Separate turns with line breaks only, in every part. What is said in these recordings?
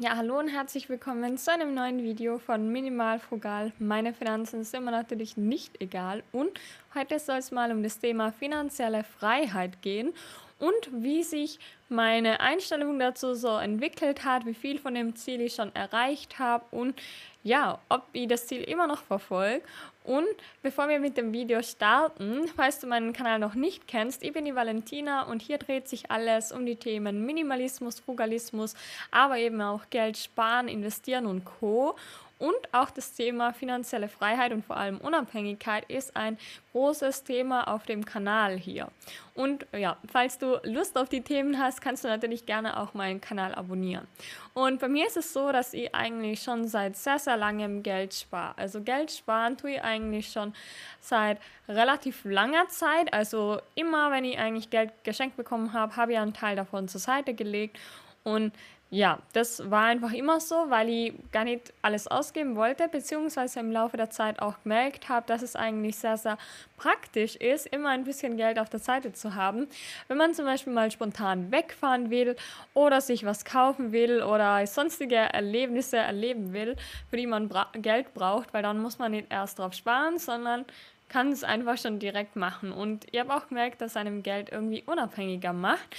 Ja, hallo und herzlich willkommen zu einem neuen Video von Minimal Frugal. Meine Finanzen sind immer natürlich nicht egal und heute soll es mal um das Thema finanzielle Freiheit gehen und wie sich meine Einstellung dazu so entwickelt hat, wie viel von dem Ziel ich schon erreicht habe und ja, ob ich das Ziel immer noch verfolge. Und bevor wir mit dem Video starten, falls du meinen Kanal noch nicht kennst, ich bin die Valentina und hier dreht sich alles um die Themen Minimalismus, Frugalismus, aber eben auch Geld sparen, investieren und Co. Und auch das Thema finanzielle Freiheit und vor allem Unabhängigkeit ist ein großes Thema auf dem Kanal hier. Und ja, falls du Lust auf die Themen hast, kannst du natürlich gerne auch meinen Kanal abonnieren. Und bei mir ist es so, dass ich eigentlich schon seit sehr, sehr langem Geld spare. Also Geld sparen tue ich eigentlich schon seit relativ langer Zeit. Also immer, wenn ich eigentlich Geld geschenkt bekommen habe, habe ich einen Teil davon zur Seite gelegt. Und ja, das war einfach immer so, weil ich gar nicht alles ausgeben wollte, beziehungsweise im Laufe der Zeit auch gemerkt habe, dass es eigentlich sehr, sehr praktisch ist, immer ein bisschen Geld auf der Seite zu haben. Wenn man zum Beispiel mal spontan wegfahren will oder sich was kaufen will oder sonstige Erlebnisse erleben will, für die man bra Geld braucht, weil dann muss man nicht erst drauf sparen, sondern kann es einfach schon direkt machen. Und ich habe auch gemerkt, dass einem Geld irgendwie unabhängiger macht.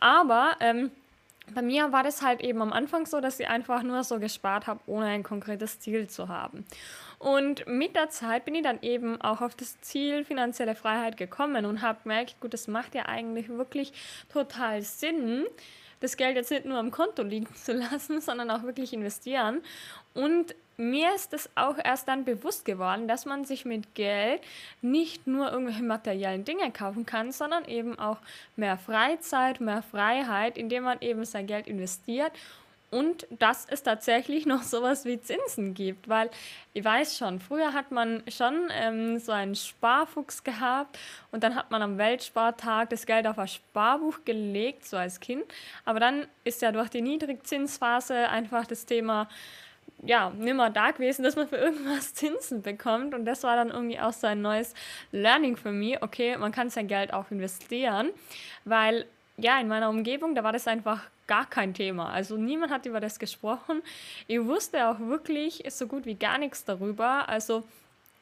Aber ähm, bei mir war das halt eben am Anfang so, dass ich einfach nur so gespart habe, ohne ein konkretes Ziel zu haben. Und mit der Zeit bin ich dann eben auch auf das Ziel finanzielle Freiheit gekommen und habe gemerkt, gut, das macht ja eigentlich wirklich total Sinn, das Geld jetzt nicht nur am Konto liegen zu lassen, sondern auch wirklich investieren. Und mir ist es auch erst dann bewusst geworden, dass man sich mit Geld nicht nur irgendwelche materiellen Dinge kaufen kann, sondern eben auch mehr Freizeit, mehr Freiheit, indem man eben sein Geld investiert. Und dass es tatsächlich noch sowas wie Zinsen gibt, weil ich weiß schon, früher hat man schon ähm, so einen Sparfuchs gehabt und dann hat man am Weltspartag das Geld auf ein Sparbuch gelegt, so als Kind, aber dann ist ja durch die Niedrigzinsphase einfach das Thema ja, nimmer da gewesen, dass man für irgendwas Zinsen bekommt. Und das war dann irgendwie auch so ein neues Learning für mich. Okay, man kann sein Geld auch investieren, weil ja, in meiner Umgebung, da war das einfach gar kein Thema. Also niemand hat über das gesprochen. Ich wusste auch wirklich so gut wie gar nichts darüber. Also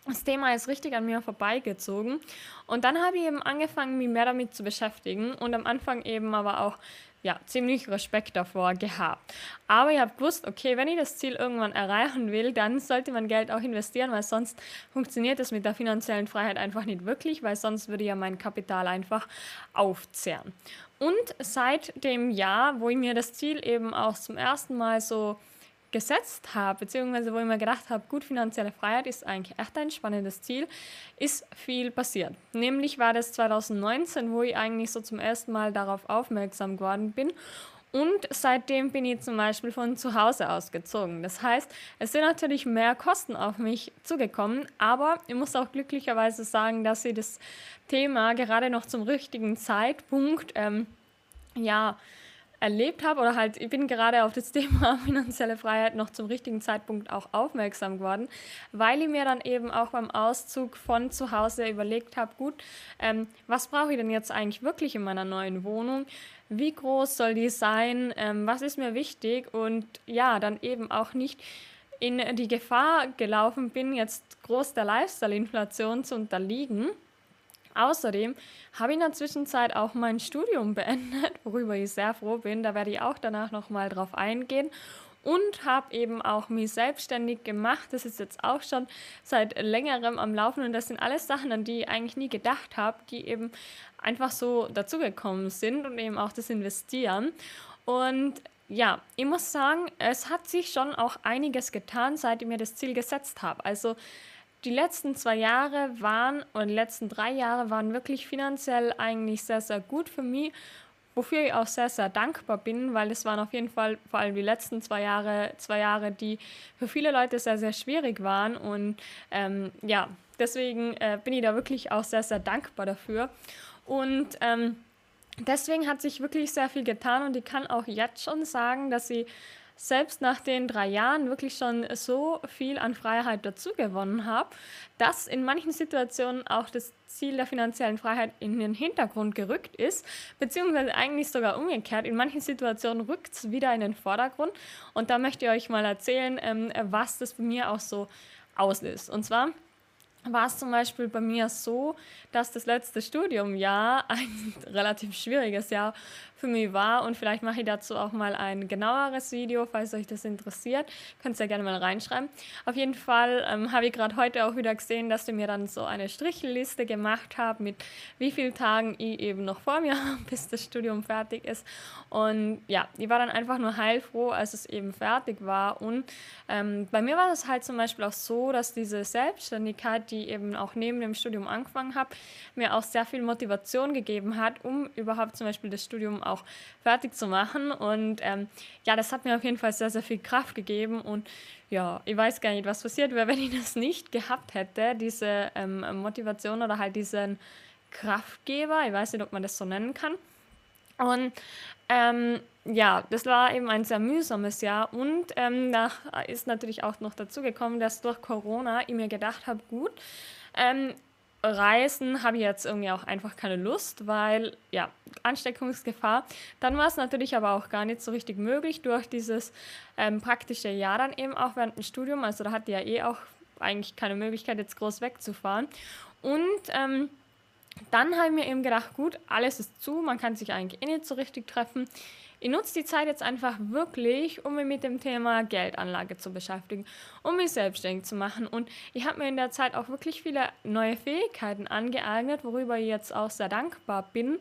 das Thema ist richtig an mir vorbeigezogen. Und dann habe ich eben angefangen, mich mehr damit zu beschäftigen und am Anfang eben aber auch ja, ziemlich Respekt davor gehabt. Aber ich habe gewusst, okay, wenn ich das Ziel irgendwann erreichen will, dann sollte man Geld auch investieren, weil sonst funktioniert das mit der finanziellen Freiheit einfach nicht wirklich, weil sonst würde ja mein Kapital einfach aufzehren. Und seit dem Jahr, wo ich mir das Ziel eben auch zum ersten Mal so gesetzt habe, beziehungsweise wo ich mir gedacht habe, gut, finanzielle Freiheit ist eigentlich echt ein spannendes Ziel, ist viel passiert. Nämlich war das 2019, wo ich eigentlich so zum ersten Mal darauf aufmerksam geworden bin. Und seitdem bin ich zum Beispiel von zu Hause ausgezogen. Das heißt, es sind natürlich mehr Kosten auf mich zugekommen, aber ich muss auch glücklicherweise sagen, dass sie das Thema gerade noch zum richtigen Zeitpunkt, ähm, ja, erlebt habe oder halt, ich bin gerade auf das Thema finanzielle Freiheit noch zum richtigen Zeitpunkt auch aufmerksam geworden, weil ich mir dann eben auch beim Auszug von zu Hause überlegt habe, gut, ähm, was brauche ich denn jetzt eigentlich wirklich in meiner neuen Wohnung? Wie groß soll die sein? Ähm, was ist mir wichtig? Und ja, dann eben auch nicht in die Gefahr gelaufen bin, jetzt groß der Lifestyle-Inflation zu unterliegen Außerdem habe ich in der Zwischenzeit auch mein Studium beendet, worüber ich sehr froh bin. Da werde ich auch danach nochmal drauf eingehen. Und habe eben auch mich selbstständig gemacht. Das ist jetzt auch schon seit längerem am Laufen. Und das sind alles Sachen, an die ich eigentlich nie gedacht habe, die eben einfach so dazugekommen sind und eben auch das Investieren. Und ja, ich muss sagen, es hat sich schon auch einiges getan, seit ich mir das Ziel gesetzt habe. Also die letzten zwei Jahre waren, oder die letzten drei Jahre waren wirklich finanziell eigentlich sehr, sehr gut für mich, wofür ich auch sehr, sehr dankbar bin, weil es waren auf jeden Fall vor allem die letzten zwei Jahre, zwei Jahre, die für viele Leute sehr, sehr schwierig waren. Und ähm, ja, deswegen äh, bin ich da wirklich auch sehr, sehr dankbar dafür. Und ähm, deswegen hat sich wirklich sehr viel getan und ich kann auch jetzt schon sagen, dass ich selbst nach den drei Jahren wirklich schon so viel an Freiheit dazu gewonnen habe, dass in manchen Situationen auch das Ziel der finanziellen Freiheit in den Hintergrund gerückt ist, beziehungsweise eigentlich sogar umgekehrt. In manchen Situationen rückt es wieder in den Vordergrund. Und da möchte ich euch mal erzählen, ähm, was das bei mir auch so auslöst. Und zwar war es zum Beispiel bei mir so, dass das letzte Studiumjahr ein relativ schwieriges Jahr für mich war und vielleicht mache ich dazu auch mal ein genaueres Video, falls euch das interessiert. Könnt ihr ja gerne mal reinschreiben. Auf jeden Fall ähm, habe ich gerade heute auch wieder gesehen, dass du mir dann so eine Strichliste gemacht habt mit wie vielen Tagen ich eben noch vor mir habe, bis das Studium fertig ist. Und ja, ich war dann einfach nur heilfroh, als es eben fertig war. Und ähm, bei mir war das halt zum Beispiel auch so, dass diese Selbstständigkeit, die eben auch neben dem Studium angefangen habe, mir auch sehr viel Motivation gegeben hat, um überhaupt zum Beispiel das Studium auch fertig zu machen. Und ähm, ja, das hat mir auf jeden Fall sehr, sehr viel Kraft gegeben. Und ja, ich weiß gar nicht, was passiert wäre, wenn ich das nicht gehabt hätte, diese ähm, Motivation oder halt diesen Kraftgeber. Ich weiß nicht, ob man das so nennen kann. Und ähm, ja, das war eben ein sehr mühsames Jahr und ähm, da ist natürlich auch noch dazu gekommen, dass durch Corona ich mir gedacht habe, gut, ähm, Reisen habe ich jetzt irgendwie auch einfach keine Lust, weil ja, Ansteckungsgefahr. Dann war es natürlich aber auch gar nicht so richtig möglich durch dieses ähm, praktische Jahr dann eben auch während dem Studium. Also da hatte ja eh auch eigentlich keine Möglichkeit, jetzt groß wegzufahren. Und ähm, dann habe ich mir eben gedacht, gut, alles ist zu, man kann sich eigentlich eh nicht so richtig treffen. Ich nutze die Zeit jetzt einfach wirklich, um mich mit dem Thema Geldanlage zu beschäftigen, um mich selbstständig zu machen. Und ich habe mir in der Zeit auch wirklich viele neue Fähigkeiten angeeignet, worüber ich jetzt auch sehr dankbar bin,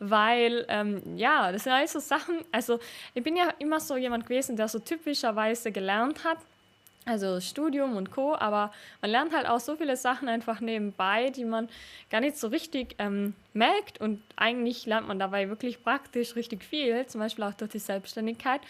weil ähm, ja, das sind alles so Sachen. Also ich bin ja immer so jemand gewesen, der so typischerweise gelernt hat, also Studium und Co. Aber man lernt halt auch so viele Sachen einfach nebenbei, die man gar nicht so richtig ähm, merkt. Und eigentlich lernt man dabei wirklich praktisch richtig viel, zum Beispiel auch durch die Selbstständigkeit.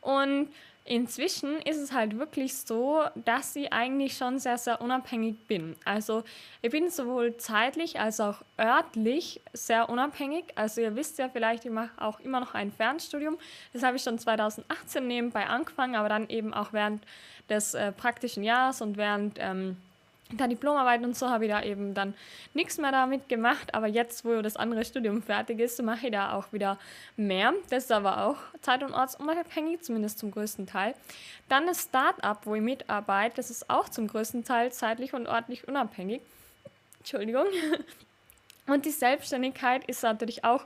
Und Inzwischen ist es halt wirklich so, dass ich eigentlich schon sehr, sehr unabhängig bin. Also ich bin sowohl zeitlich als auch örtlich sehr unabhängig. Also ihr wisst ja vielleicht, ich mache auch immer noch ein Fernstudium. Das habe ich schon 2018 nebenbei angefangen, aber dann eben auch während des äh, praktischen Jahres und während... Ähm, der Diplomarbeit und so habe ich da eben dann nichts mehr damit gemacht. Aber jetzt, wo das andere Studium fertig ist, mache ich da auch wieder mehr. Das ist aber auch zeit- und ortsunabhängig, zumindest zum größten Teil. Dann das Start-up, wo ich mitarbeite, das ist auch zum größten Teil zeitlich und örtlich unabhängig. Entschuldigung. Und die Selbstständigkeit ist natürlich auch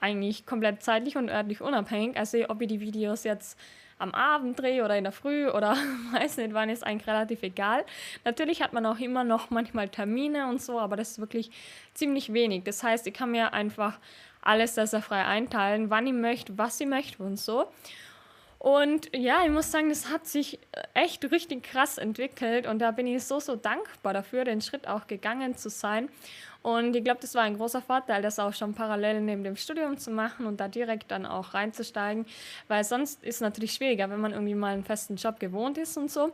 eigentlich komplett zeitlich und örtlich unabhängig. Also ob ich die Videos jetzt am Abend drehe oder in der Früh oder weiß nicht wann, ist eigentlich relativ egal. Natürlich hat man auch immer noch manchmal Termine und so, aber das ist wirklich ziemlich wenig. Das heißt, ich kann mir einfach alles sehr, sehr frei einteilen, wann ich möchte, was ich möchte und so. Und ja, ich muss sagen, das hat sich echt richtig krass entwickelt und da bin ich so, so dankbar dafür, den Schritt auch gegangen zu sein. Und ich glaube, das war ein großer Vorteil, das auch schon parallel neben dem Studium zu machen und da direkt dann auch reinzusteigen, weil sonst ist es natürlich schwieriger, wenn man irgendwie mal einen festen Job gewohnt ist und so.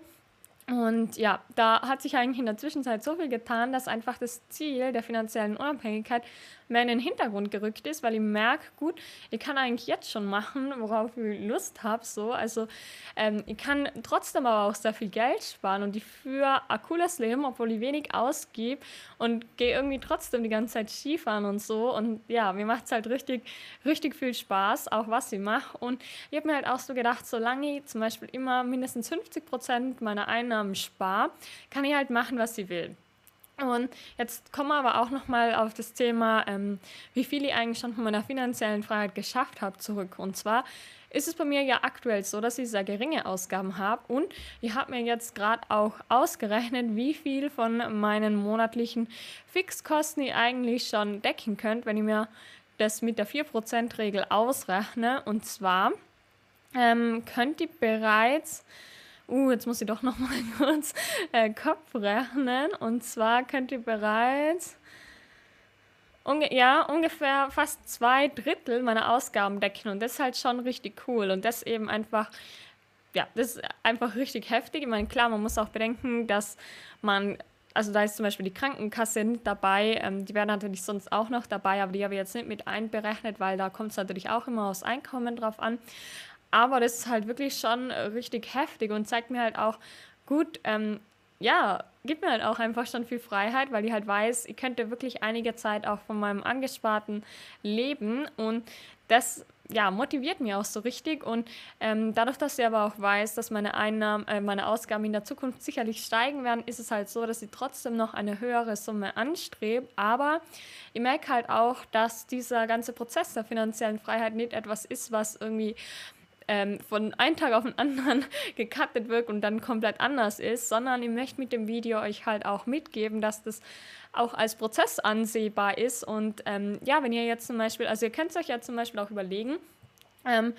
Und ja, da hat sich eigentlich in der Zwischenzeit so viel getan, dass einfach das Ziel der finanziellen Unabhängigkeit mehr in den Hintergrund gerückt ist, weil ich merke, gut, ich kann eigentlich jetzt schon machen, worauf ich Lust habe. So. Also ähm, ich kann trotzdem aber auch sehr viel Geld sparen und ich führe ein cooles Leben, obwohl ich wenig ausgebe und gehe irgendwie trotzdem die ganze Zeit Skifahren und so. Und ja, mir macht es halt richtig, richtig viel Spaß, auch was ich mache. Und ich habe mir halt auch so gedacht, solange ich zum Beispiel immer mindestens 50 Prozent meiner Einnahmen spare, kann ich halt machen, was ich will. Und jetzt kommen wir aber auch nochmal auf das Thema, ähm, wie viel ich eigentlich schon von meiner finanziellen Freiheit geschafft habe, zurück. Und zwar ist es bei mir ja aktuell so, dass ich sehr geringe Ausgaben habe und ich habe mir jetzt gerade auch ausgerechnet, wie viel von meinen monatlichen Fixkosten ich eigentlich schon decken könnt, wenn ich mir das mit der 4%-Regel ausrechne. Und zwar ähm, könnt ihr bereits uh, jetzt muss ich doch noch mal kurz äh, Kopf rechnen. Und zwar könnt ihr bereits unge ja, ungefähr fast zwei Drittel meiner Ausgaben decken. Und das ist halt schon richtig cool. Und das eben einfach, ja, das ist einfach richtig heftig. Ich meine, klar, man muss auch bedenken, dass man also da ist zum Beispiel die Krankenkasse nicht dabei, ähm, die wäre natürlich sonst auch noch dabei, aber die habe ich jetzt nicht mit einberechnet, weil da kommt es natürlich auch immer aufs Einkommen drauf an. Aber das ist halt wirklich schon richtig heftig und zeigt mir halt auch, gut, ähm, ja, gibt mir halt auch einfach schon viel Freiheit, weil ich halt weiß, ich könnte wirklich einige Zeit auch von meinem angesparten leben. Und das ja, motiviert mich auch so richtig. Und ähm, dadurch, dass ich aber auch weiß, dass meine Einnahmen, äh, meine Ausgaben in der Zukunft sicherlich steigen werden, ist es halt so, dass ich trotzdem noch eine höhere Summe anstrebe, aber ich merke halt auch, dass dieser ganze Prozess der finanziellen Freiheit nicht etwas ist, was irgendwie ähm, von einem Tag auf den anderen gecuttet wird und dann komplett anders ist, sondern ich möchte mit dem Video euch halt auch mitgeben, dass das auch als Prozess ansehbar ist. Und ähm, ja, wenn ihr jetzt zum Beispiel, also ihr könnt es euch ja zum Beispiel auch überlegen, ähm,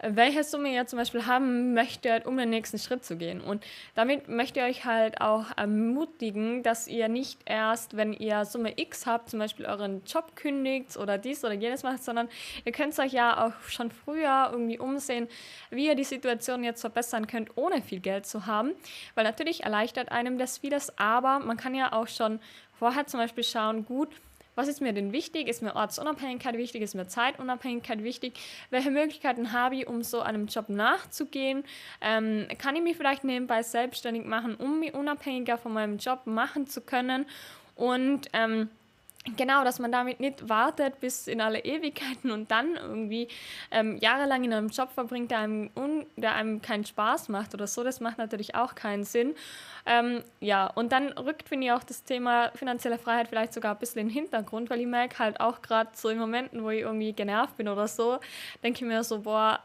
welche Summe ihr zum Beispiel haben möchtet, um den nächsten Schritt zu gehen. Und damit möchte ich euch halt auch ermutigen, dass ihr nicht erst, wenn ihr Summe X habt, zum Beispiel euren Job kündigt oder dies oder jenes macht, sondern ihr könnt euch ja auch schon früher irgendwie umsehen, wie ihr die Situation jetzt verbessern könnt, ohne viel Geld zu haben. Weil natürlich erleichtert einem das vieles, aber man kann ja auch schon vorher zum Beispiel schauen, gut, was ist mir denn wichtig? Ist mir Ortsunabhängigkeit wichtig? Ist mir Zeitunabhängigkeit wichtig? Welche Möglichkeiten habe ich, um so einem Job nachzugehen? Ähm, kann ich mich vielleicht nebenbei selbstständig machen, um mich unabhängiger von meinem Job machen zu können? Und ähm, Genau, dass man damit nicht wartet bis in alle Ewigkeiten und dann irgendwie ähm, jahrelang in einem Job verbringt, der einem, un, der einem keinen Spaß macht oder so. Das macht natürlich auch keinen Sinn. Ähm, ja, und dann rückt, finde ich, auch das Thema finanzielle Freiheit vielleicht sogar ein bisschen in den Hintergrund, weil ich merke halt auch gerade so in Momenten, wo ich irgendwie genervt bin oder so, denke ich mir so, boah,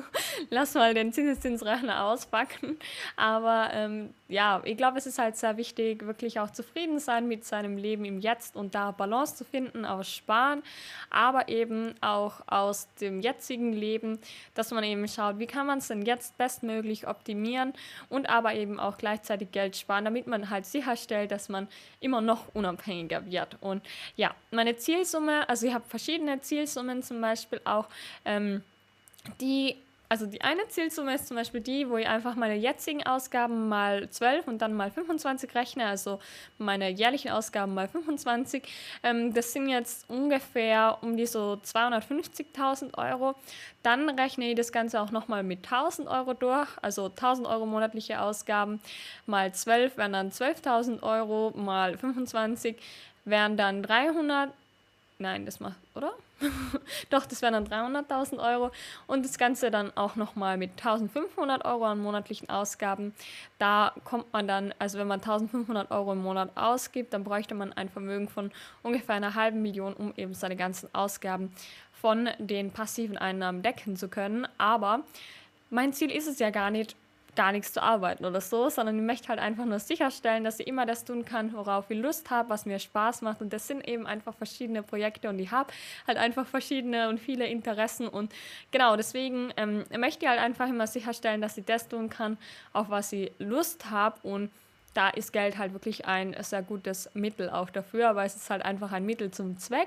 lass mal den Zinseszinsrechner auspacken. Aber ähm, ja, ich glaube, es ist halt sehr wichtig, wirklich auch zufrieden sein mit seinem Leben im Jetzt und da Balance zu finden aus Sparen, aber eben auch aus dem jetzigen Leben, dass man eben schaut, wie kann man es denn jetzt bestmöglich optimieren und aber eben auch gleichzeitig Geld Geld sparen, damit man halt sicherstellt, dass man immer noch unabhängiger wird. Und ja, meine Zielsumme, also ich habe verschiedene Zielsummen zum Beispiel auch, ähm, die also die eine Zielsumme ist zum Beispiel die, wo ich einfach meine jetzigen Ausgaben mal 12 und dann mal 25 rechne, also meine jährlichen Ausgaben mal 25. Ähm, das sind jetzt ungefähr um die so 250.000 Euro. Dann rechne ich das Ganze auch nochmal mit 1000 Euro durch, also 1000 Euro monatliche Ausgaben mal 12 wären dann 12.000 Euro, mal 25 wären dann 300 Nein, das macht, oder? Doch, das wären dann 300.000 Euro und das Ganze dann auch nochmal mit 1.500 Euro an monatlichen Ausgaben. Da kommt man dann, also wenn man 1.500 Euro im Monat ausgibt, dann bräuchte man ein Vermögen von ungefähr einer halben Million, um eben seine ganzen Ausgaben von den passiven Einnahmen decken zu können. Aber mein Ziel ist es ja gar nicht, gar nichts zu arbeiten oder so, sondern ich möchte halt einfach nur sicherstellen, dass ich immer das tun kann, worauf ich Lust habe, was mir Spaß macht. Und das sind eben einfach verschiedene Projekte und ich habe halt einfach verschiedene und viele Interessen. Und genau deswegen ähm, möchte ich halt einfach immer sicherstellen, dass ich das tun kann, auf was ich Lust habe. Und da ist Geld halt wirklich ein sehr gutes Mittel auch dafür, weil es ist halt einfach ein Mittel zum Zweck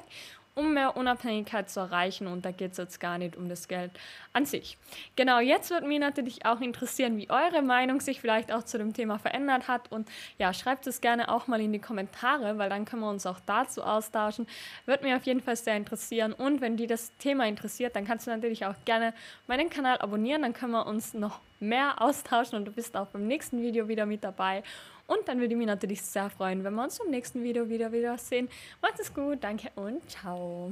um mehr Unabhängigkeit zu erreichen. Und da geht es jetzt gar nicht um das Geld an sich. Genau, jetzt würde mich natürlich auch interessieren, wie eure Meinung sich vielleicht auch zu dem Thema verändert hat. Und ja, schreibt es gerne auch mal in die Kommentare, weil dann können wir uns auch dazu austauschen. Würde mich auf jeden Fall sehr interessieren. Und wenn die das Thema interessiert, dann kannst du natürlich auch gerne meinen Kanal abonnieren. Dann können wir uns noch mehr austauschen und du bist auch beim nächsten Video wieder mit dabei. Und dann würde ich mich natürlich sehr freuen, wenn wir uns im nächsten Video wieder wiedersehen. Macht es gut, danke und ciao.